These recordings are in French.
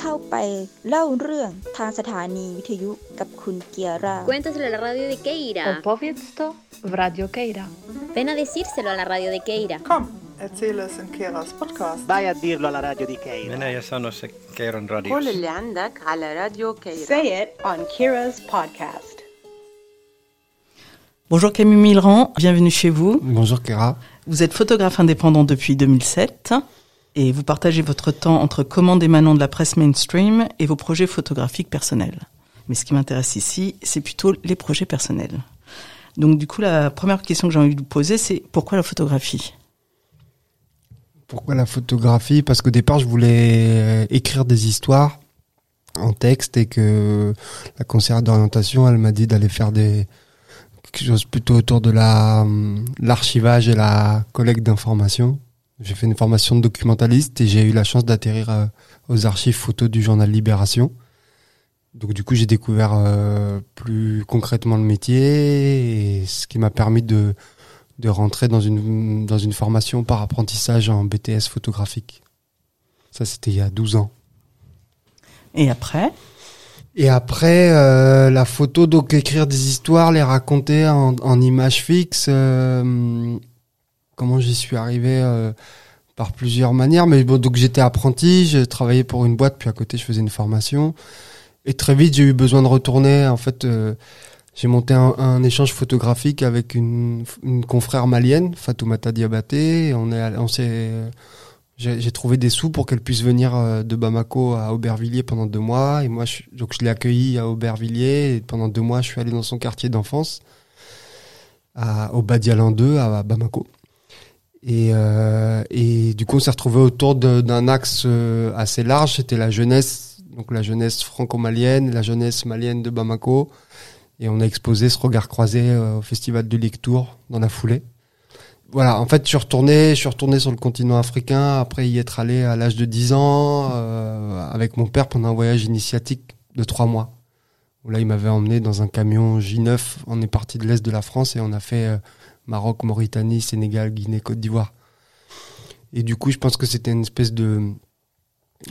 เข้าไปเล่าเรื่องทางสถานีวิทยุกับคุณเกียร่า Cuéntaselo a la radio de Keira. Opowiedz to w Radio Keira. Ven a decírselo a la radio de Keira. Komm, erzähle es in Keras Podcast. Vai a dirlo alla radio di Keira. Minä ja sano se Keiron radio. قول اللي عندك على راديو كيرا Say it on Kira's podcast. Bonjour Camille Milran, bienvenue chez vous. Bonjour Kera. Vous êtes photographe indépendant depuis 2007 et vous partagez votre temps entre commandes émanant de la presse mainstream et vos projets photographiques personnels. Mais ce qui m'intéresse ici, c'est plutôt les projets personnels. Donc du coup, la première question que j'ai envie de vous poser, c'est pourquoi la photographie? Pourquoi la photographie? Parce qu'au départ, je voulais euh, écrire des histoires en texte et que la conseillère d'orientation, elle m'a dit d'aller faire des quelque chose plutôt autour de la hum, l'archivage et la collecte d'informations. J'ai fait une formation de documentaliste et j'ai eu la chance d'atterrir euh, aux archives photos du journal Libération. Donc du coup, j'ai découvert euh, plus concrètement le métier et ce qui m'a permis de de rentrer dans une dans une formation par apprentissage en BTS photographique. Ça, c'était il y a 12 ans. Et après? Et après, euh, la photo, donc écrire des histoires, les raconter en, en images fixes. euh, comment j'y suis arrivé euh, par plusieurs manières. Mais bon, donc j'étais apprenti, j'ai travaillé pour une boîte, puis à côté je faisais une formation. Et très vite, j'ai eu besoin de retourner. En fait, euh, j'ai monté un, un échange photographique avec une, une confrère malienne, Fatoumata Diabaté. On est, on s'est, j'ai trouvé des sous pour qu'elle puisse venir euh, de Bamako à Aubervilliers pendant deux mois. Et moi, je, donc je l'ai accueillie à Aubervilliers. Et pendant deux mois, je suis allé dans son quartier d'enfance, au Badialan 2, à Bamako. Et, euh, et du coup, on s'est retrouvé autour d'un axe euh, assez large. C'était la jeunesse, donc la jeunesse franco-malienne, la jeunesse malienne de Bamako. Et on a exposé ce regard croisé euh, au festival de Lectour dans la foulée. Voilà, en fait, je suis retourné, je suis retourné sur le continent africain après y être allé à l'âge de 10 ans euh, avec mon père pendant un voyage initiatique de trois mois. Où là, il m'avait emmené dans un camion J9. On est parti de l'est de la France et on a fait euh, Maroc, Mauritanie, Sénégal, Guinée, Côte d'Ivoire. Et du coup, je pense que c'était une espèce de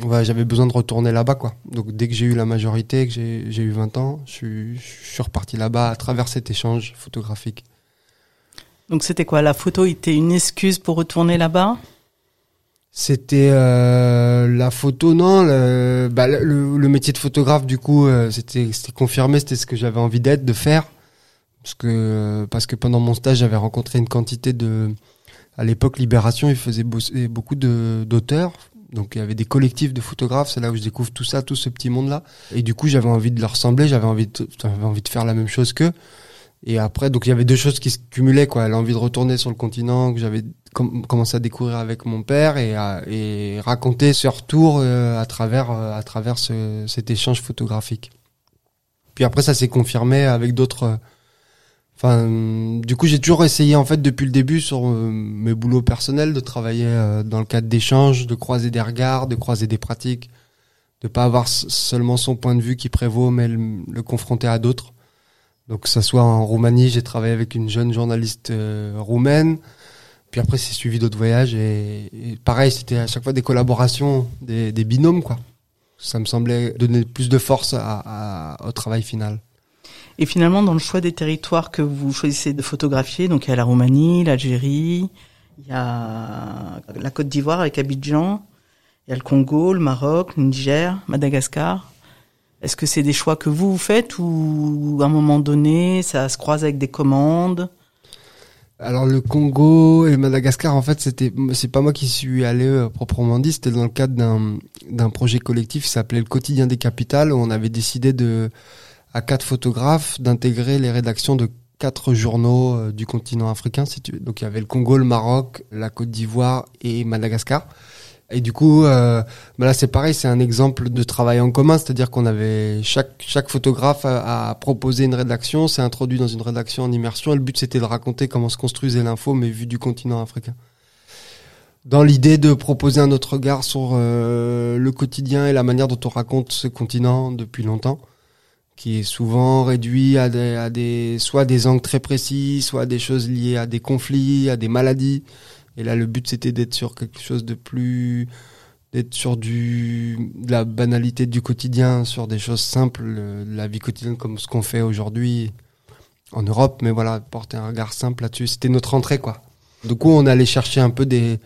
Ouais, j'avais besoin de retourner là-bas, quoi. Donc, dès que j'ai eu la majorité, que j'ai eu 20 ans, je suis, je suis reparti là-bas à travers cet échange photographique. Donc c'était quoi? La photo était une excuse pour retourner là-bas? C'était euh, la photo, non le, bah, le, le métier de photographe, du coup, euh, c'était confirmé, c'était ce que j'avais envie d'être, de faire. Parce que, parce que pendant mon stage, j'avais rencontré une quantité de... À l'époque, Libération, ils faisaient bosser beaucoup de- d'auteurs. Donc il y avait des collectifs de photographes, c'est là où je découvre tout ça, tout ce petit monde-là. Et du coup, j'avais envie de leur ressembler, j'avais envie de, faire la même chose qu'eux. Et après, donc il y avait deux choses qui se cumulaient, quoi. L'envie de retourner sur le continent que j'avais com- commencé à découvrir avec mon père et, raconter ce retour euh, à travers euh, à travers ce- cet échange photographique. Puis après, ça s'est confirmé avec d'autres. Enfin, du coup, j'ai toujours essayé en fait depuis le début sur euh, mes boulots personnels de travailler euh, dans le cadre d'échanges, de croiser des regards, de croiser des pratiques, de pas avoir seulement son point de vue qui prévaut, mais le, confronter à d'autres. Donc, que ça soit en Roumanie, j'ai travaillé avec une jeune journaliste euh, roumaine. Puis après, c'est suivi d'autres voyages et, pareil, c'était à chaque fois des collaborations, des, binômes, quoi. Ça me semblait donner plus de force au travail final. Et finalement, dans le choix des territoires que vous choisissez de photographier, donc il y a la Roumanie, l'Algérie, il y a la Côte d'Ivoire avec Abidjan, il y a le Congo, le Maroc, le Niger, Madagascar. Est-ce que c'est des choix que vous faites ou à un moment donné, ça se croise avec des commandes? Alors le Congo et Madagascar, en fait, c'était c'est pas moi qui suis allé euh, proprement dit, c'était dans le cadre d'un d'un projet collectif qui s'appelait le Quotidien des capitales où on avait décidé de à quatre photographes d'intégrer les rédactions de quatre journaux euh, du continent africain, si tu veux. Donc il y avait le Congo, le Maroc, la Côte d'Ivoire et Madagascar. Et du coup, euh, bah là c'est pareil, c'est un exemple de travail en commun, c'est-à-dire qu'on avait chaque chaque photographe a, a proposé une rédaction, s'est introduit dans une rédaction en immersion. Et le but c'était de raconter comment se construisait l'info, mais vu du continent africain. Dans l'idée de proposer un autre regard sur euh, le quotidien et la manière dont on raconte ce continent depuis longtemps, qui est souvent réduit à des, soit des angles très précis, soit des choses liées à des conflits, à des maladies. Et là, le but, c'était d'être sur quelque chose de plus d'être sur du de la banalité du quotidien, sur des choses simples, euh, la vie quotidienne comme ce qu'on fait aujourd'hui en Europe, mais voilà, porter un regard simple là-dessus, c'était notre entrée quoi. Du coup, on allait chercher un peu des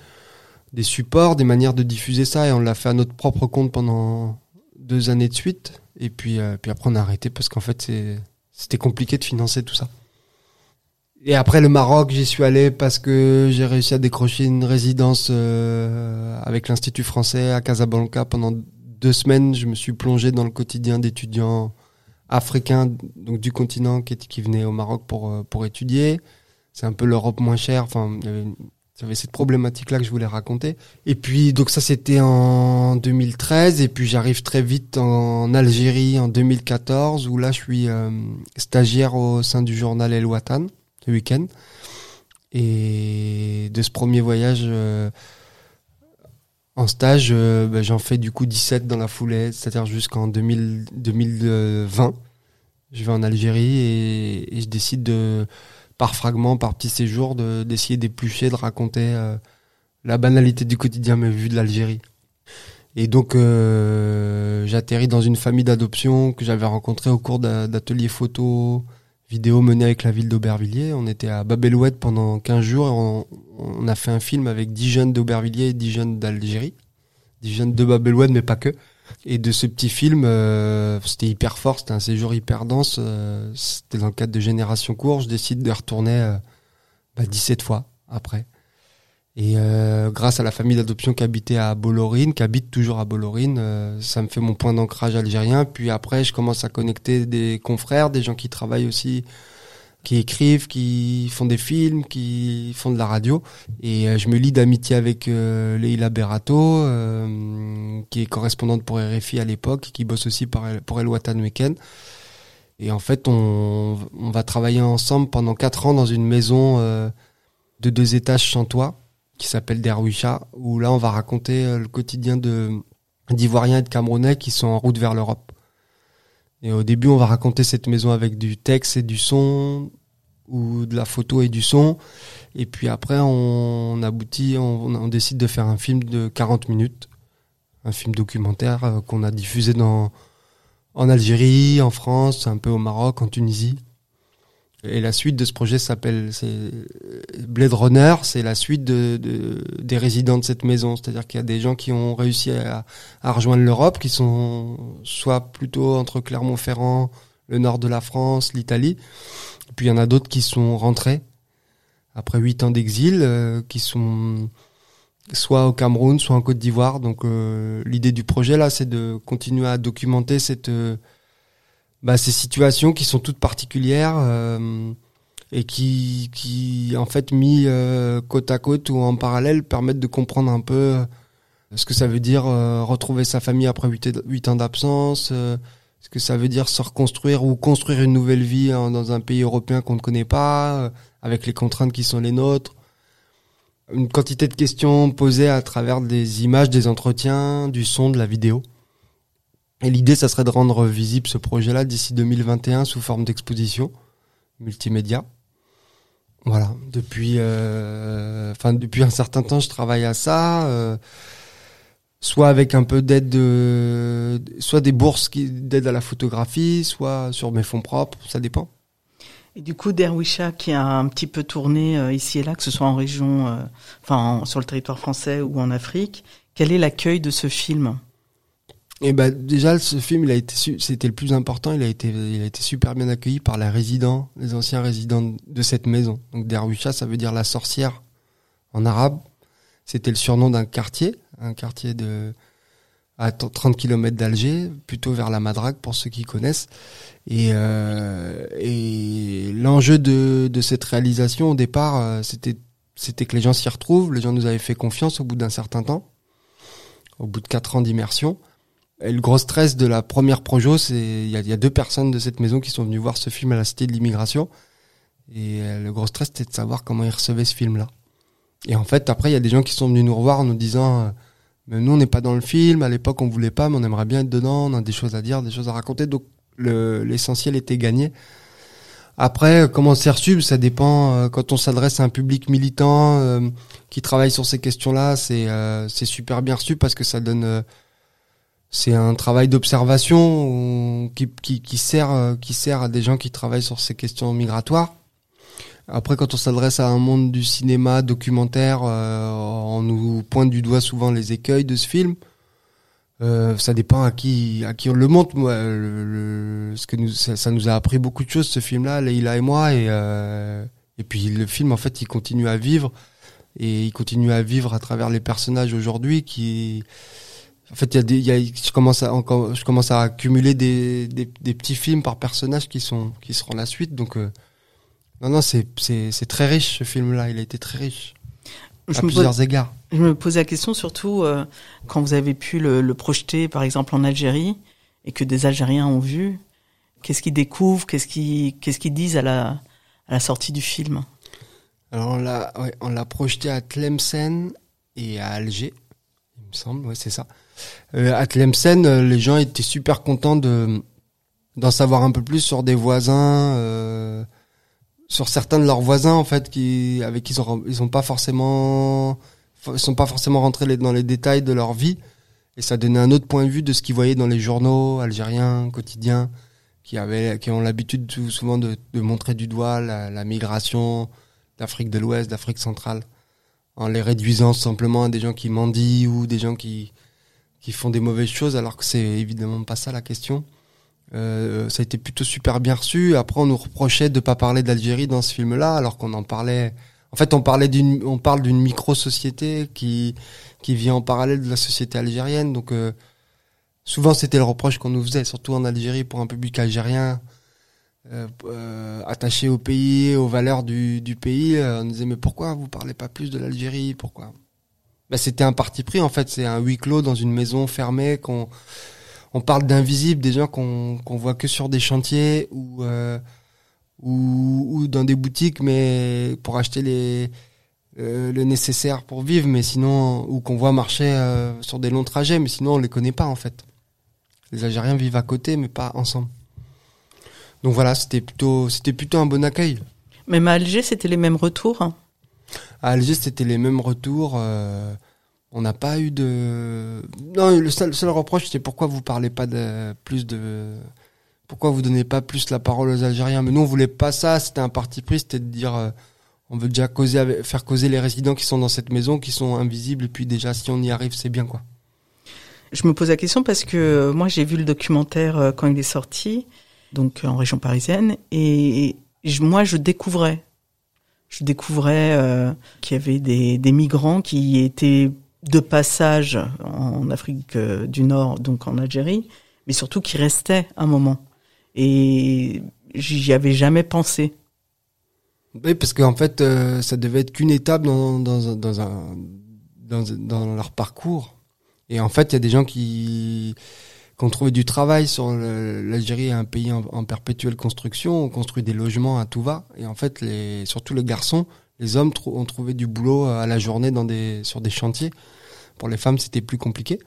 des supports, des manières de diffuser ça, et on l'a fait à notre propre compte pendant deux années de suite. Et puis, euh, puis après, on a arrêté parce qu'en fait, c'était compliqué de financer tout ça. Et après le Maroc, j'y suis allé parce que j'ai réussi à décrocher une résidence euh, avec l'Institut français à Casablanca pendant deux semaines. Je me suis plongé dans le quotidien d'étudiants africains donc du continent qui, qui venaient au Maroc pour euh, pour étudier. C'est un peu l'Europe moins chère. Enfin, il y avait, j'avais cette problématique-là que je voulais raconter. Et puis donc ça c'était en 2013 et puis j'arrive très vite en Algérie en 2014 où là je suis euh, stagiaire au sein du journal El Watan le week-end. Et de ce premier voyage euh, en stage, euh, bah, j'en fais du coup 17 dans la foulée, c'est-à-dire jusqu'en 2000 2020. Je vais en Algérie et je décide de, par fragment, par petit séjour, de- d'essayer d'éplucher, de raconter euh, la banalité du quotidien, mais vu de l'Algérie. Et donc, euh, j'atterris dans une famille d'adoption que j'avais rencontrée au cours d'ateliers photo, vidéo menés avec la ville d'Aubervilliers. On était à Bab el Oued pendant 15 jours et on, a fait un film avec 10 jeunes d'Aubervilliers et 10 jeunes d'Algérie. 10 jeunes de Bab el Oued, mais pas que. Et de ce petit film, euh, c'était hyper fort, c'était un séjour hyper dense. euh, c'était dans le cadre de Génération Court. Je décide de retourner euh, bah, 17 fois après. Et euh, grâce à la famille d'adoption qui habitait à Bollorine, qui habite toujours à Bollorine, euh, ça me fait mon point d'ancrage algérien. Puis après, je commence à connecter des confrères, des gens qui travaillent aussi, qui écrivent, qui font des films, qui font de la radio. Et euh, je me lie d'amitié avec euh, Leila Berato, euh, qui est correspondante pour RFI à l'époque, qui bosse aussi pour El, Watan Weekend. Et en fait, on, va travailler ensemble pendant quatre ans dans une maison de deux étages sans toit qui s'appelle Derwisha, où là on va raconter le quotidien d'Ivoiriens et de Camerounais qui sont en route vers l'Europe. Et au début, on va raconter cette maison avec du texte et du son, ou de la photo et du son. Et puis après, on aboutit, on, décide de faire un film de 40 minutes, un film documentaire euh, qu'on a diffusé dans en Algérie, en France, un peu au Maroc, en Tunisie. Et la suite de ce projet s'appelle Blade Runner, c'est la suite de, de- des résidents de cette maison. C'est-à-dire qu'il y a des gens qui ont réussi à, à rejoindre l'Europe, qui sont soit plutôt entre Clermont-Ferrand, le nord de la France, l'Italie. Puis il y en a d'autres qui sont rentrés après huit ans d'exil, euh, qui sont soit au Cameroun, soit en Côte d'Ivoire. Donc euh, l'idée du projet là, c'est de continuer à documenter cette euh, bah, ces situations qui sont toutes particulières euh, et qui, qui en fait mis euh, côte à côte ou en parallèle permettent de comprendre un peu euh, ce que ça veut dire euh, retrouver sa famille après huit huit ans d'absence, euh, ce que ça veut dire se reconstruire ou construire une nouvelle vie dans un pays européen qu'on ne connaît pas, euh, avec les contraintes qui sont les nôtres. Une quantité de questions posées à travers des images, des entretiens, du son, de la vidéo. Et l'idée, ça serait de rendre visible ce projet-là d'ici 2021 sous forme d'exposition multimédia. Voilà. Depuis, euh, enfin depuis un certain temps, je travaille à ça, euh, soit avec un peu d'aide, de, soit des bourses d'aide à la photographie, soit sur mes fonds propres, ça dépend. Et du coup, Derwisha, qui a un petit peu tourné euh, ici et là, que ce soit en région, euh, enfin en- sur le territoire français ou en Afrique, quel est l'accueil de ce film? Et ben déjà, ce film, il a été, c'était le plus important. Il a été, il a été super bien accueilli par les résidents, les anciens résidents de cette maison. Donc Derwisha, ça veut dire la sorcière en arabe. C'était le surnom d'un quartier, un quartier de à t- 30 km d'Alger, plutôt vers la Madrague pour ceux qui connaissent. Et, euh, et l'enjeu de, de cette réalisation au départ, euh, c'était c'était que les gens s'y retrouvent. Les gens nous avaient fait confiance au bout d'un certain temps, au bout de quatre ans d'immersion. Et le gros stress de la première projo, c'est il y a, y a deux personnes de cette maison qui sont venues voir ce film à la Cité de l'Immigration. Et euh, le gros stress, c'était de savoir comment ils recevaient ce film-là. Et en fait, après, il y a des gens qui sont venus nous revoir en nous disant, euh, mais nous, on n'est pas dans le film. À l'époque, on voulait pas, mais on aimerait bien être dedans. On a des choses à dire, des choses à raconter. Donc, le- l'essentiel était gagné. Après, comment c'est reçu, ça dépend. euh, Quand on s'adresse à un public militant euh, qui travaille sur ces questions-là, c'est euh, c'est super bien reçu parce que ça donne. C'est un travail d'observation qui, qui, qui sert euh, qui sert à des gens qui travaillent sur ces questions migratoires. Après, quand on s'adresse à un monde du cinéma documentaire, euh, on nous pointe du doigt souvent les écueils de ce film. Euh, ça dépend à qui à qui on le montre. Moi, le, le- ce que nous ça, nous a appris beaucoup de choses ce film-là, Leïla et moi, et euh, et puis le film en fait il continue à vivre et il continue à vivre à travers les personnages aujourd'hui qui en fait il y a des y a, je commence à encore je commence à accumuler des, des des petits films par personnage qui sont qui seront la suite donc euh, non non c'est c'est c'est très riche ce film-là, il a été très riche Je à me, plusieurs pose, égards. je me pose la question surtout euh, quand vous avez pu le, le projeter, par exemple en Algérie, et que des Algériens ont vu. Qu'est-ce qu'ils découvrent Qu'est-ce qu'ils qu'est-ce qu'ils disent à la à la sortie du film? Alors on l'a, ouais, on l'a projeté à Tlemcen et à Alger, il me semble, ouais c'est ça. Euh, à Tlemcen, euh, les gens étaient super contents de d'en savoir un peu plus sur des voisins, euh, sur certains de leurs voisins en fait, qui avec qui ils ont, ils ont pas forcément, sont pas forcément rentrés dans les détails de leur vie, et ça donnait un autre point de vue de ce qu'ils voyaient dans les journaux algériens quotidiens, qui avaient, qui ont l'habitude souvent de, de montrer du doigt la, la migration d'Afrique de l'Ouest, d'Afrique centrale, en les réduisant simplement à des gens qui mendient ou des gens qui qui font des mauvaises choses, alors que c'est évidemment pas ça la question. Euh, ça a été plutôt super bien reçu. Après, on nous reprochait de pas parler d'Algérie dans ce film-là, alors qu'on en parlait. En fait, on parlait d'une, on parle d'une micro-société qui qui vit en parallèle de la société algérienne. Donc, euh, souvent, c'était le reproche qu'on nous faisait, surtout en Algérie, pour un public algérien euh, euh, attaché au pays, aux valeurs du, du pays. euh, on nous disait mais pourquoi vous parlez pas plus de l'Algérie? Pourquoi? Bah, c'était un parti pris en fait. C'est un huis clos dans une maison fermée qu'on on parle d'invisibles, des gens qu'on qu'on voit que sur des chantiers ou euh, ou, ou dans des boutiques, mais pour acheter les euh, le nécessaire pour vivre, mais sinon ou qu'on voit marcher euh, sur des longs trajets, mais sinon on les connaît pas en fait. Les Algériens vivent à côté, mais pas ensemble. Donc voilà, c'était plutôt c'était plutôt un bon accueil. Même à Alger, c'était les mêmes retours. hein. À Alger, c'était les mêmes retours. euh, on n'a pas eu de. Non, le seul, reproche, c'était pourquoi vous parlez pas de plus de. Pourquoi vous donnez pas plus la parole aux Algériens? Mais nous, on voulait pas ça. C'était un parti pris, c'était de dire, euh, on veut déjà causer, faire causer les résidents qui sont dans cette maison, qui sont invisibles. Et puis déjà, si on y arrive, c'est bien, quoi. Je me pose la question parce que euh, moi j'ai vu le documentaire quand il est sorti, donc en région parisienne, et moi je découvrais, je découvrais euh, qu'il y avait des, des migrants qui étaient de passage en Afrique euh, du Nord, donc en Algérie, mais surtout qui restaient un moment. Et j'y avais jamais pensé. Oui, parce qu'en fait, euh, ça devait être qu'une étape dans, dans, dans, dans leur parcours. Et en fait, il y a des gens qui, qui ont trouvé du travail sur l'Algérie, un pays en, perpétuelle construction. On construit des logements à tout va. Et en fait, les, surtout les garçons, les hommes ont trouvé du boulot à la journée dans des, sur des chantiers. Pour les femmes, c'était plus compliqué.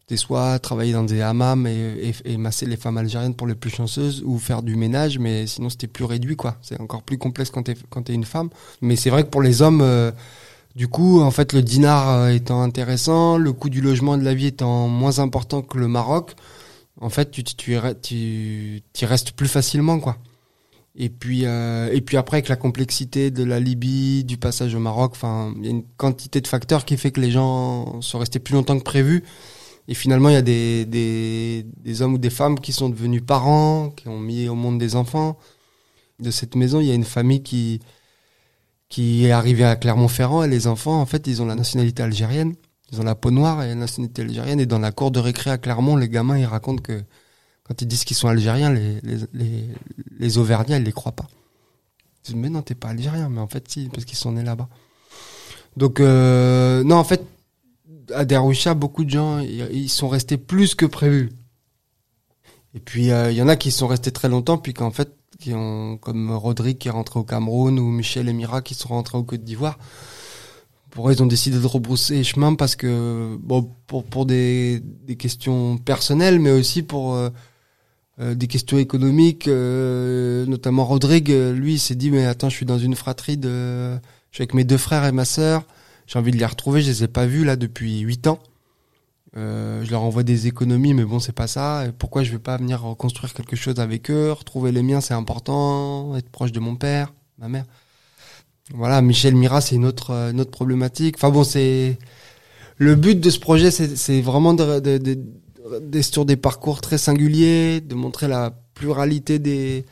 C'était soit travailler dans des hammams et, masser les femmes algériennes pour les plus chanceuses ou faire du ménage, mais sinon c'était plus réduit quoi. C'est encore plus complexe quand t'es quand t'es une femme. Mais c'est vrai que pour les hommes, euh, du coup, en fait, le dinar euh, étant intéressant, le coût du logement de la vie étant moins important que le Maroc, en fait, tu tu tu restes plus facilement quoi. Et puis euh, et puis après avec la complexité de la Libye, du passage au Maroc, enfin, il y a une quantité de facteurs qui fait que les gens sont restés plus longtemps que prévu. Et finalement, il y a des, des hommes ou des femmes qui sont devenus parents, qui ont mis au monde des enfants. De cette maison, il y a une famille qui, qui est arrivée à Clermont-Ferrand et les enfants, en fait, ils ont la nationalité algérienne. Ils ont la peau noire et la nationalité algérienne. Et dans la cour de récré à Clermont, les gamins, ils racontent que quand ils disent qu'ils sont algériens, les, les, les, les Auvergnats, ils les croient pas. Ils disent, mais non, t'es pas algérien. Mais en fait, si, parce qu'ils sont nés là-bas. Donc, euh, non, en fait, à Darusha, beaucoup de gens, ils ils sont restés plus que prévu. Et puis, euh, il y en a qui sont restés très longtemps, puis qu'en fait, qui ont, comme Rodrigue qui est rentré au Cameroun, ou Michel et Mira qui sont rentrés au Côte d'Ivoire. Pour eux, ils ont décidé de rebrousser chemin parce que, bon, pour, pour des, des questions personnelles, mais aussi pour, euh, euh, des questions économiques, euh, notamment Rodrigue, euh, lui, s'est dit mais attends, je suis dans une fratrie de, je suis avec mes deux frères et ma sœur, j'ai envie de les retrouver, je les ai pas vus là depuis huit ans. Euh, je leur envoie des économies, mais bon, c'est pas ça. Pourquoi je vais pas venir reconstruire quelque chose avec eux, retrouver les miens, c'est important, être proche de mon père, ma mère. Voilà, Michel Mira, c'est une autre, euh, une autre problématique. Enfin bon, c'est le but de ce projet, c'est vraiment de- de- sur des parcours très singuliers, de montrer la pluralité des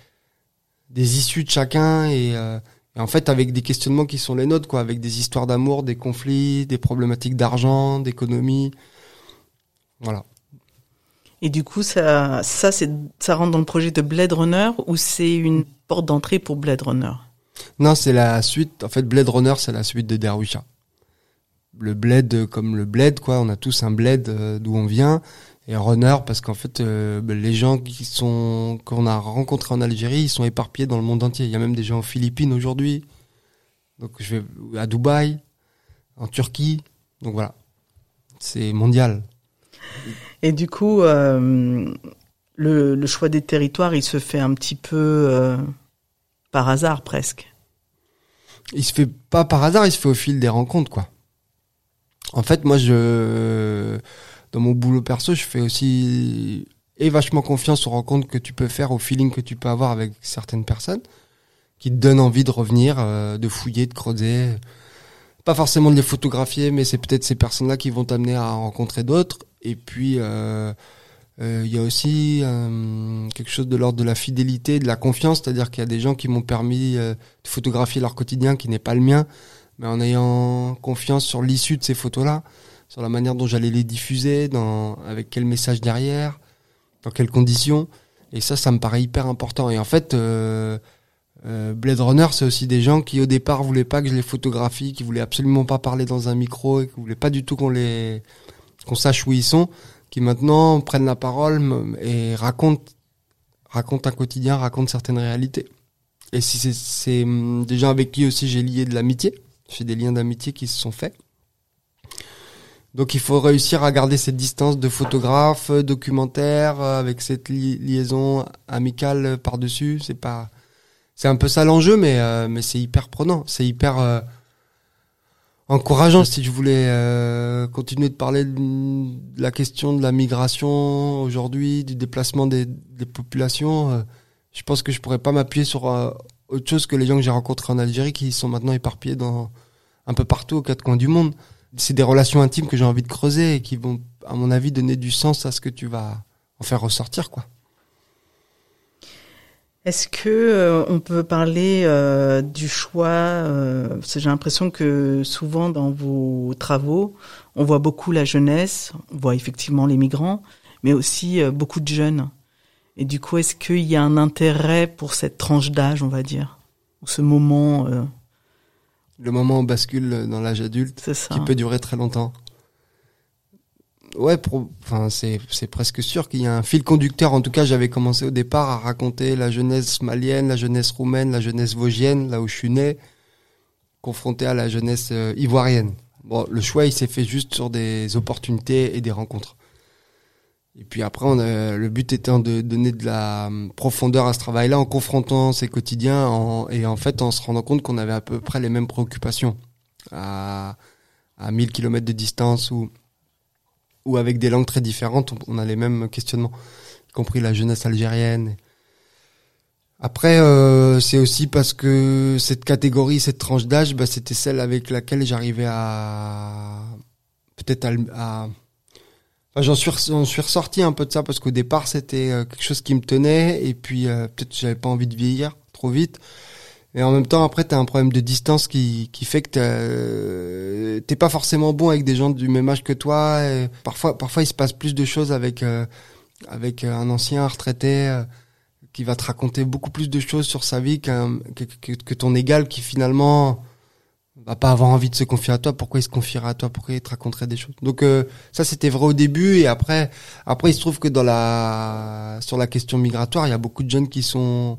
des issues de chacun et, euh, et en fait avec des questionnements qui sont les nôtres, quoi, avec des histoires d'amour, des conflits, des problématiques d'argent, d'économie. Voilà. Et du coup, ça, ça, rentre dans le projet de Blade Runner ou c'est une porte d'entrée pour Blade Runner? Non, c'est la suite. En fait, Blade Runner, c'est la suite de Derwisha. Le bled euh, comme le bled, quoi. On a tous un bled euh, d'où on vient. Et runner, parce qu'en fait, euh, les gens qui sont qu'on a rencontrés en Algérie, ils sont éparpillés dans le monde entier. Il y a même des gens aux Philippines aujourd'hui. Donc, je vais à Dubaï, en Turquie. Donc voilà, c'est mondial. Et du coup, euh, le, choix des territoires, il se fait un petit peu euh, par hasard presque. il se fait pas par hasard, il se fait au fil des rencontres, quoi. En fait, moi, je, dans mon boulot perso, je fais aussi et vachement confiance aux rencontres que tu peux faire, au feeling que tu peux avoir avec certaines personnes, qui te donnent envie de revenir, euh, de fouiller, de creuser. Pas forcément de les photographier, mais c'est peut-être ces personnes-là qui vont t'amener à rencontrer d'autres. Et puis, euh, euh, il y a aussi euh, quelque chose de l'ordre de la fidélité, de la confiance, c'est-à-dire qu'il y a des gens qui m'ont permis de photographier leur quotidien qui n'est pas le mien, mais en ayant confiance sur l'issue de ces photos-là, sur la manière dont j'allais les diffuser, dans, avec quel message derrière, dans quelles conditions. Et ça, ça me paraît hyper important. Et en fait, Blade Runner, c'est aussi des gens qui au départ voulaient pas que je les photographie, qui voulaient absolument pas parler dans un micro et qui voulaient pas du tout qu'on les qu'on sache où ils sont, qui maintenant prennent la parole et racontent racontent un quotidien, racontent certaines réalités. Et si c'est- hum, gens avec qui aussi j'ai lié de l'amitié, j'ai des liens d'amitié qui se sont faits. Donc il faut réussir à garder cette distance de photographe, documentaire, euh, avec cette li- liaison amicale euh, par-dessus. C'est pas, c'est un peu ça l'enjeu, mais euh, mais c'est hyper prenant, c'est hyper encourageant. Si je voulais euh, continuer de parler de, la question de la migration aujourd'hui, du déplacement des, des populations, euh, je pense que je pourrais pas m'appuyer sur euh, autre chose que les gens que j'ai rencontrés en Algérie qui sont maintenant éparpillés dans un peu partout aux quatre coins du monde. C'est des relations intimes que j'ai envie de creuser et qui vont, à mon avis, donner du sens à ce que tu vas en faire ressortir, quoi. Est-ce que euh, on peut parler euh, du choix euh, parce que J'ai l'impression que souvent dans vos travaux, on voit beaucoup la jeunesse, on voit effectivement les migrants, mais aussi euh, beaucoup de jeunes. Et du coup, est-ce qu'il y a un intérêt pour cette tranche d'âge, on va dire, ou ce moment euh, Le moment où on bascule dans l'âge adulte, qui peut durer très longtemps. Ouais, enfin c'est presque sûr qu'il y a un fil conducteur. En tout cas, j'avais commencé au départ à raconter la jeunesse malienne, la jeunesse roumaine, la jeunesse vosgienne, là où je suis né, confronté à la jeunesse euh, ivoirienne. Bon, le choix, il s'est fait juste sur des opportunités et des rencontres. Et puis après, on le but étant de donner de la hum, profondeur à ce travail-là en confrontant ces quotidiens en- et en fait en se rendant compte qu'on avait à peu près les mêmes préoccupations à, à 1000 km de distance ou, ou avec des langues très différentes, on, a les mêmes questionnements, y compris la jeunesse algérienne. Après, euh, c'est aussi parce que cette catégorie, cette tranche d'âge, bah, c'était celle avec laquelle j'arrivais à peut-être à, à- j'en suis ressorti un peu de ça parce qu'au départ c'était euh, quelque chose qui me tenait et puis euh, peut-être que j'avais pas envie de vieillir trop vite. Et en même temps, après, t'as un problème de distance qui, qui fait que euh, t'es pas forcément bon avec des gens du même âge que toi. Parfois, parfois, il se passe plus de choses avec euh, avec un ancien retraité euh, qui va te raconter beaucoup plus de choses sur sa vie que, que, ton égal qui finalement va pas avoir envie de se confier à toi. Pourquoi il se confierait à toi? Pourquoi il te raconterait des choses? Donc euh, ça, c'était vrai au début. Et après, après, il se trouve que dans la sur la question migratoire, il y a beaucoup de jeunes qui sont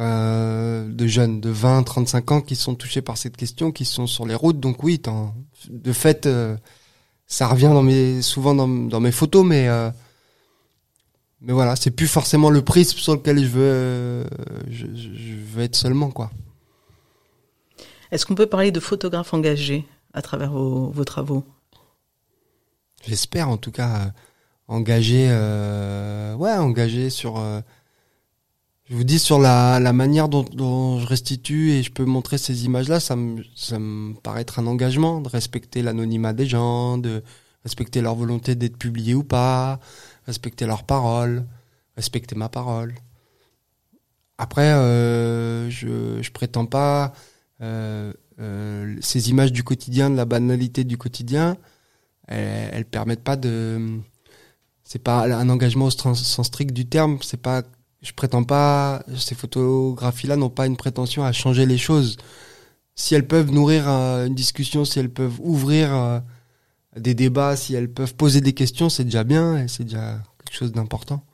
euh, de jeunes de 20, 35 ans qui sont touchés par cette question, qui sont sur les routes. Donc oui, de fait, euh, ça revient dans mes, souvent dans, dans mes photos, mais, euh, mais voilà, c'est plus forcément le prisme sur lequel je veux, euh, je, je- veux être seulement, quoi. Est-ce qu'on peut parler de photographe engagé à travers vos, vos travaux? J'espère en tout cas engagé, euh, ouais, engagé sur. Je vous dis sur la, la manière dont, dont je restitue et je peux montrer ces images-là, ça me, ça me paraît être un engagement de respecter l'anonymat des gens, de respecter leur volonté d'être publié ou pas, respecter leurs paroles, respecter ma parole. Après, euh, je, je prétends pas euh, euh, ces images du quotidien, de la banalité du quotidien, elles, elles permettent pas de c'est pas un engagement au sens strict du terme c'est pas je prétends pas ces photographies là n'ont pas une prétention à changer les choses. Si elles peuvent nourrir euh, une discussion si elles peuvent ouvrir euh, des débats si elles peuvent poser des questions c'est déjà bien et c'est déjà quelque chose d'important.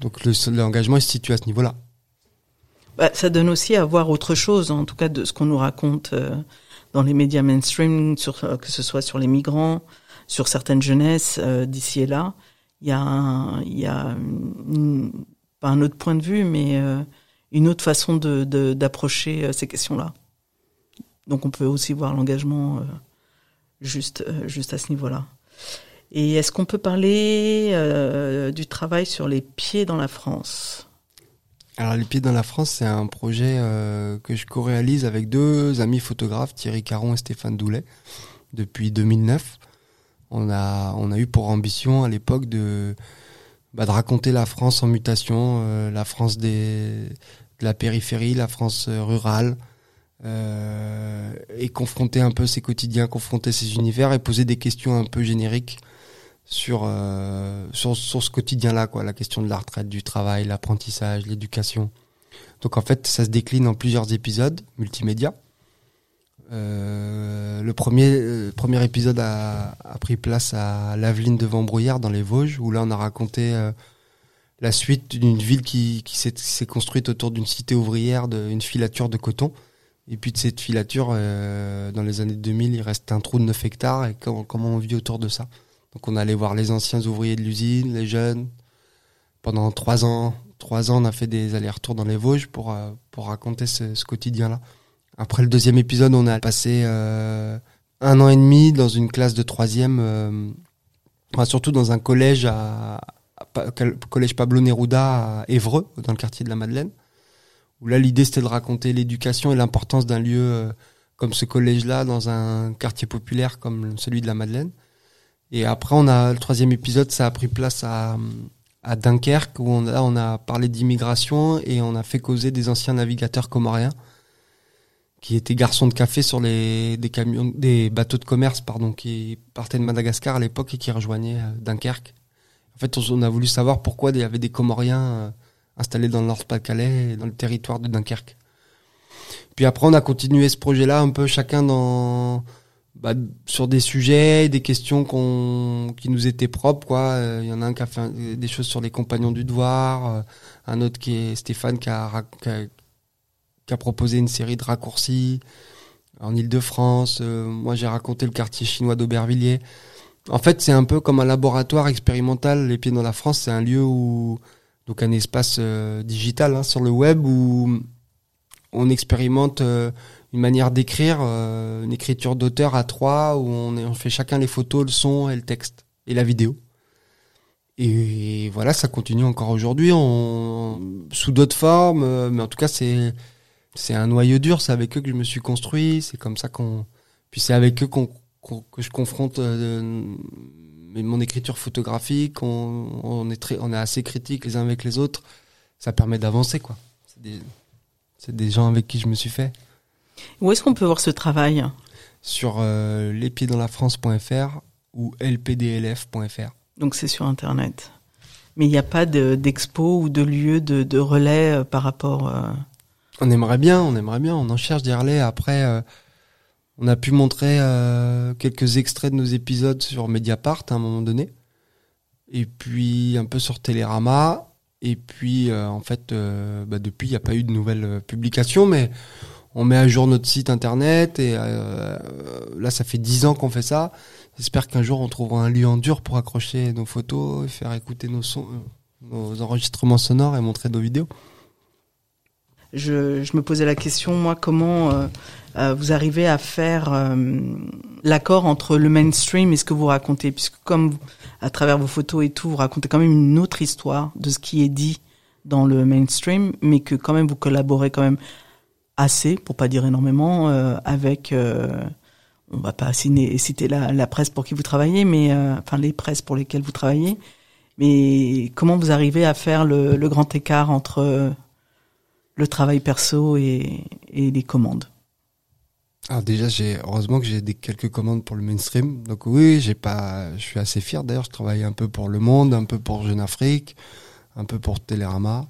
Donc le l'engagement il se situe à ce niveau là Bah, ça donne aussi à voir autre chose, en tout cas de ce qu'on nous raconte euh, dans les médias mainstream, que ce soit sur les migrants, sur certaines jeunesses d'ici et là. Il y a, un, pas un autre point de vue, mais euh, une autre façon d'approcher euh, ces questions-là. Donc on peut aussi voir l'engagement euh, juste à ce niveau-là. Et est-ce qu'on peut parler du travail sur les pieds dans la France? Alors, Les Pieds dans la France, c'est un projet que je co-réalise avec deux amis photographes, Thierry Caron et Stéphane Doulet, depuis 2009. On a, on a eu pour ambition à l'époque de, bah, de raconter la France en mutation, euh, la France des, de la périphérie, la France euh, rurale, euh, et confronter un peu ses quotidiens, confronter ses univers et poser des questions un peu génériques sur euh, sur, sur ce quotidien-là, quoi, la question de la retraite, du travail, l'apprentissage, l'éducation. Donc en fait, ça se décline en plusieurs épisodes multimédia. Euh, le premier euh, premier épisode a, pris place à Laveline devant Brouillard dans les Vosges, où là on a raconté euh, la suite d'une ville qui, qui s'est construite autour d'une cité ouvrière, d'une filature de coton. Et puis de cette filature, dans les années 2000, il reste un trou de 9 hectares et comment, comment on vit autour de ça? Donc on allait voir les anciens ouvriers de l'usine, les jeunes. Pendant trois ans, trois ans, on a fait des allers-retours dans les Vosges pour pour raconter ce, ce quotidien-là. Après le deuxième épisode, on a passé euh, un an et demi dans une classe de troisième, euh, surtout dans un collège à, collège Pablo Neruda à Évreux, dans le quartier de la Madeleine. Où là, l'idée c'était de raconter l'éducation et l'importance d'un lieu euh, comme ce collège-là dans un quartier populaire comme celui de la Madeleine. Et après, on a le troisième épisode, ça a pris place à, à Dunkerque, où on a, on a parlé d'immigration et on a fait causer des anciens navigateurs comoriens qui étaient garçons de café sur les des camions, des bateaux de commerce, pardon, qui partaient de Madagascar à l'époque et qui rejoignaient euh, Dunkerque. En fait, on, a voulu savoir pourquoi il y avait des Comoriens euh, installés dans le Nord-Pas-de-Calais dans le territoire de Dunkerque. Puis après, on a continué ce projet-là un peu chacun dans bah, sur des sujets, des questions qui nous étaient propres quoi. Euh, Il y en a un qui a fait des choses sur les compagnons du devoir, un autre qui est Stéphane qui a, qui a proposé une série de raccourcis en Île-de-France. Euh, moi, j'ai raconté le quartier chinois d'Aubervilliers. En fait, c'est un peu comme un laboratoire expérimental. Les Pieds dans la France, c'est un lieu où donc un espace euh, digital hein, sur le web où on expérimente euh, une manière d'écrire, une écriture d'auteur à trois, où on, fait chacun les photos, le son et le texte et la vidéo. Et voilà, ça continue encore aujourd'hui, sous d'autres formes, mais en tout cas c'est c'est un noyau dur. C'est avec eux que je me suis construit. C'est comme ça qu'on, puis c'est avec eux qu'on qu'on- que je confronte euh, mon écriture photographique. On, on est très, on est assez critiques les uns avec les autres. Ça permet d'avancer quoi. C'est des, c'est des gens avec qui je me suis fait Où est-ce qu'on peut voir ce travail? Sur euh, ou lpdlf.fr. Donc c'est sur Internet. Mais il n'y a pas de- d'expo ou de lieu de, de relais euh, par rapport... On aimerait bien, on aimerait bien, on en cherche des. Après, euh, on a pu montrer euh, quelques extraits de nos épisodes sur Mediapart à un moment donné, et puis un peu sur Télérama, et puis euh, en fait, euh, bah, depuis, il n'y a pas eu de nouvelles publications, mais on met à jour notre site internet et là ça fait dix ans qu'on fait ça. J'espère qu'un jour on trouvera un lieu en dur pour accrocher nos photos faire écouter nos sons, nos enregistrements sonores et montrer nos vidéos. Je, je me posais la question, moi, comment euh, euh, vous arrivez à faire euh, l'accord entre le mainstream et ce que vous racontez, puisque comme à travers vos photos et tout, vous racontez quand même une autre histoire de ce qui est dit dans le mainstream, mais que quand même vous collaborez quand même assez, pour pas dire énormément, euh, avec, euh, on va pas citer, la, la presse pour qui vous travaillez, mais euh, enfin les presses pour lesquelles vous travaillez. Mais comment vous arrivez à faire le, le grand écart entre le travail perso et, et les commandes Alors déjà, j'ai heureusement que j'ai des quelques commandes pour le mainstream. Donc oui, j'ai pas, je suis assez fier. D'ailleurs, je travaille un peu pour Le Monde, un peu pour Jeune Afrique, un peu pour Télérama.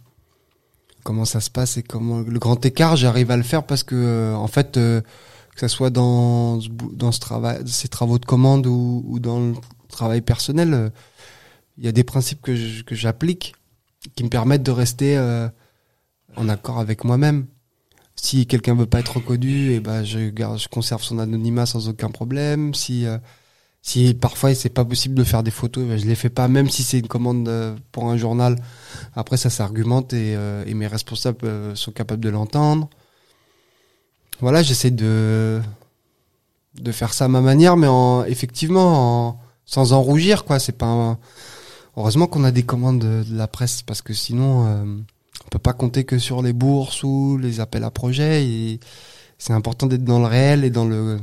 Comment ça se passe et comment le grand écart, j'arrive à le faire parce que euh, en fait, euh, que ça soit dans dans ce travail, ces travaux de commande ou, dans le travail personnel, euh, il y a des principes que j'applique qui me permettent de rester en accord avec moi-même. Si quelqu'un veut pas être reconnu, et ben je garde, je conserve son anonymat sans aucun problème. Si euh, si parfois c'est pas possible de faire des photos, eh ben, je les fais pas, même si c'est une commande euh, pour un journal. Après ça s'argumente et, euh, mes responsables euh, sont capables de l'entendre. Voilà, j'essaie de de faire ça à ma manière, mais en effectivement en, sans en rougir quoi. C'est pas heureusement qu'on a des commandes de, de la presse parce que sinon. On peut pas compter que sur les bourses ou les appels à projets. Et c'est important d'être dans le réel et dans le,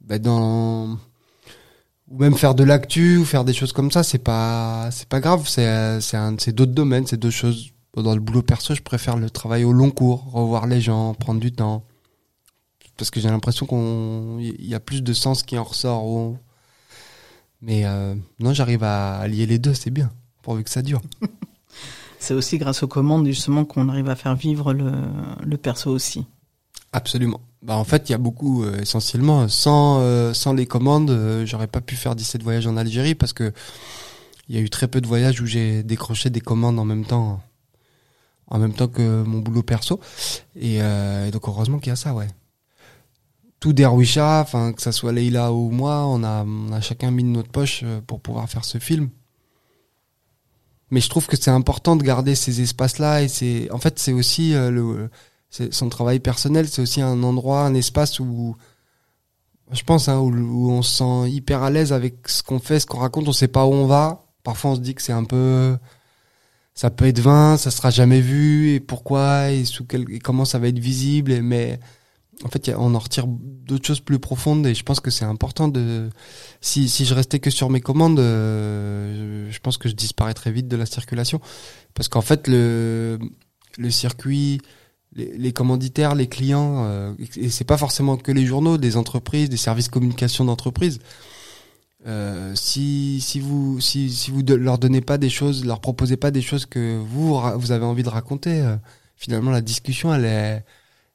bah, dans, ou même faire de l'actu ou faire des choses comme ça. C'est pas, c'est pas grave. C'est, c'est c'est d'autres domaines, c'est deux choses. Dans le boulot perso, je préfère le travail au long cours, revoir les gens, prendre du temps. Parce que j'ai l'impression qu'on, il y a plus de sens qui en ressort. Mais euh, non, j'arrive à allier les deux, c'est bien, pourvu que ça dure. C'est aussi grâce aux commandes justement qu'on arrive à faire vivre le, le perso aussi. Absolument. Bah en fait, il y a beaucoup euh, essentiellement sans euh, sans les commandes, euh, j'aurais pas pu faire 17 voyages en Algérie parce que il y a eu très peu de voyages où j'ai décroché des commandes en même temps en même temps que mon boulot perso et, euh, donc heureusement qu'il y a ça, ouais. Tout Derwisha, enfin que ça soit Leïla ou moi, on a on a chacun mis de notre poche pour pouvoir faire ce film. Mais je trouve que c'est important de garder ces espaces-là et c'est en fait c'est aussi euh, le son travail personnel, c'est aussi un endroit, un espace où je pense hein, où, on se sent hyper à l'aise avec ce qu'on fait, ce qu'on raconte, on sait pas où on va. Parfois on se dit que c'est un peu ça peut être vain, ça sera jamais vu et pourquoi et sous quel et comment ça va être visible mais en fait on en retire d'autres choses plus profondes et je pense que c'est important de si si je restais que sur mes commandes euh, je, pense que je disparaîtrais vite de la circulation parce qu'en fait le le circuit les, commanditaires, les clients, euh, et c'est pas forcément que les journaux, des entreprises, des services communication d'entreprise. Euh, si si vous si si vous leur donnez pas des choses, leur proposez pas des choses que vous vous avez envie de raconter, euh, finalement la discussion elle est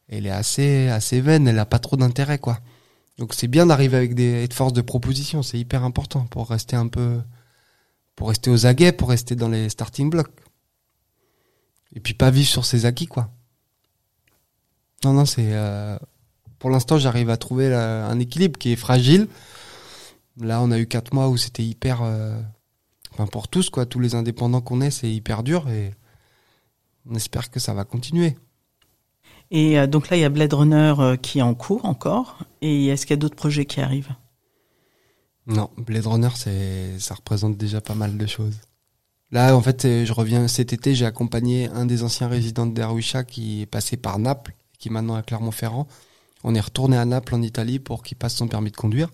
elle est assez assez vaine, elle a pas trop d'intérêt quoi. Donc c'est bien d'arriver avec des être force de proposition, c'est hyper important pour rester un peu pour rester aux aguets, pour rester dans les starting blocks. Et puis pas vivre sur ses acquis quoi. Non, non, c'est. euh, pour l'instant, j'arrive à trouver un équilibre qui est fragile. Là, on a eu quatre mois où c'était hyper. euh, Enfin, pour tous, quoi, tous les indépendants qu'on est, c'est hyper dur et on espère que ça va continuer. Et euh, donc là, il y a Blade Runner euh, qui est en cours encore. Et est-ce qu'il y a d'autres projets qui arrivent? Non, Blade Runner, c'est, ça représente déjà pas mal de choses. Là, en fait, euh, je reviens cet été, j'ai accompagné un des anciens résidents de Derwisha qui est passé par Naples, qui est maintenant à Clermont-Ferrand. On est retourné à Naples en Italie pour qu'il passe son permis de conduire.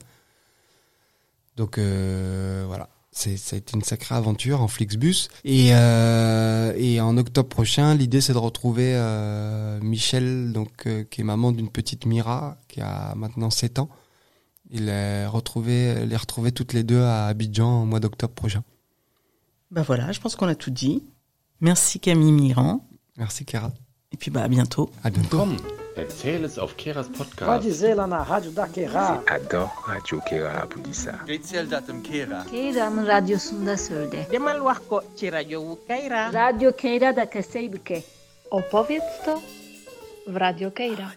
Donc euh, voilà, c'est ça a été une sacrée aventure en Flixbus. Et euh, et en octobre prochain, l'idée c'est de retrouver euh, Michel, donc euh, qui est maman d'une petite Mira qui a maintenant 7 ans. Il les retrouvé, les retrouver toutes les deux à Abidjan au mois d'octobre prochain. Ben voilà, je pense qu'on a tout dit. Merci Camille Mirand. Merci Kera. Et puis bah à bientôt. À bientôt. Erzähl of Keras Podcast. Vai dizer lá na rádio da Kera. Adoro rádio Kera Budissa. Erzähl datem Kera. Kera'nın radyosunda söyle. Demal vakko ci radyo Kera. Um radyo Kera da kaseybuke. Opowiedz to w Radio Kera.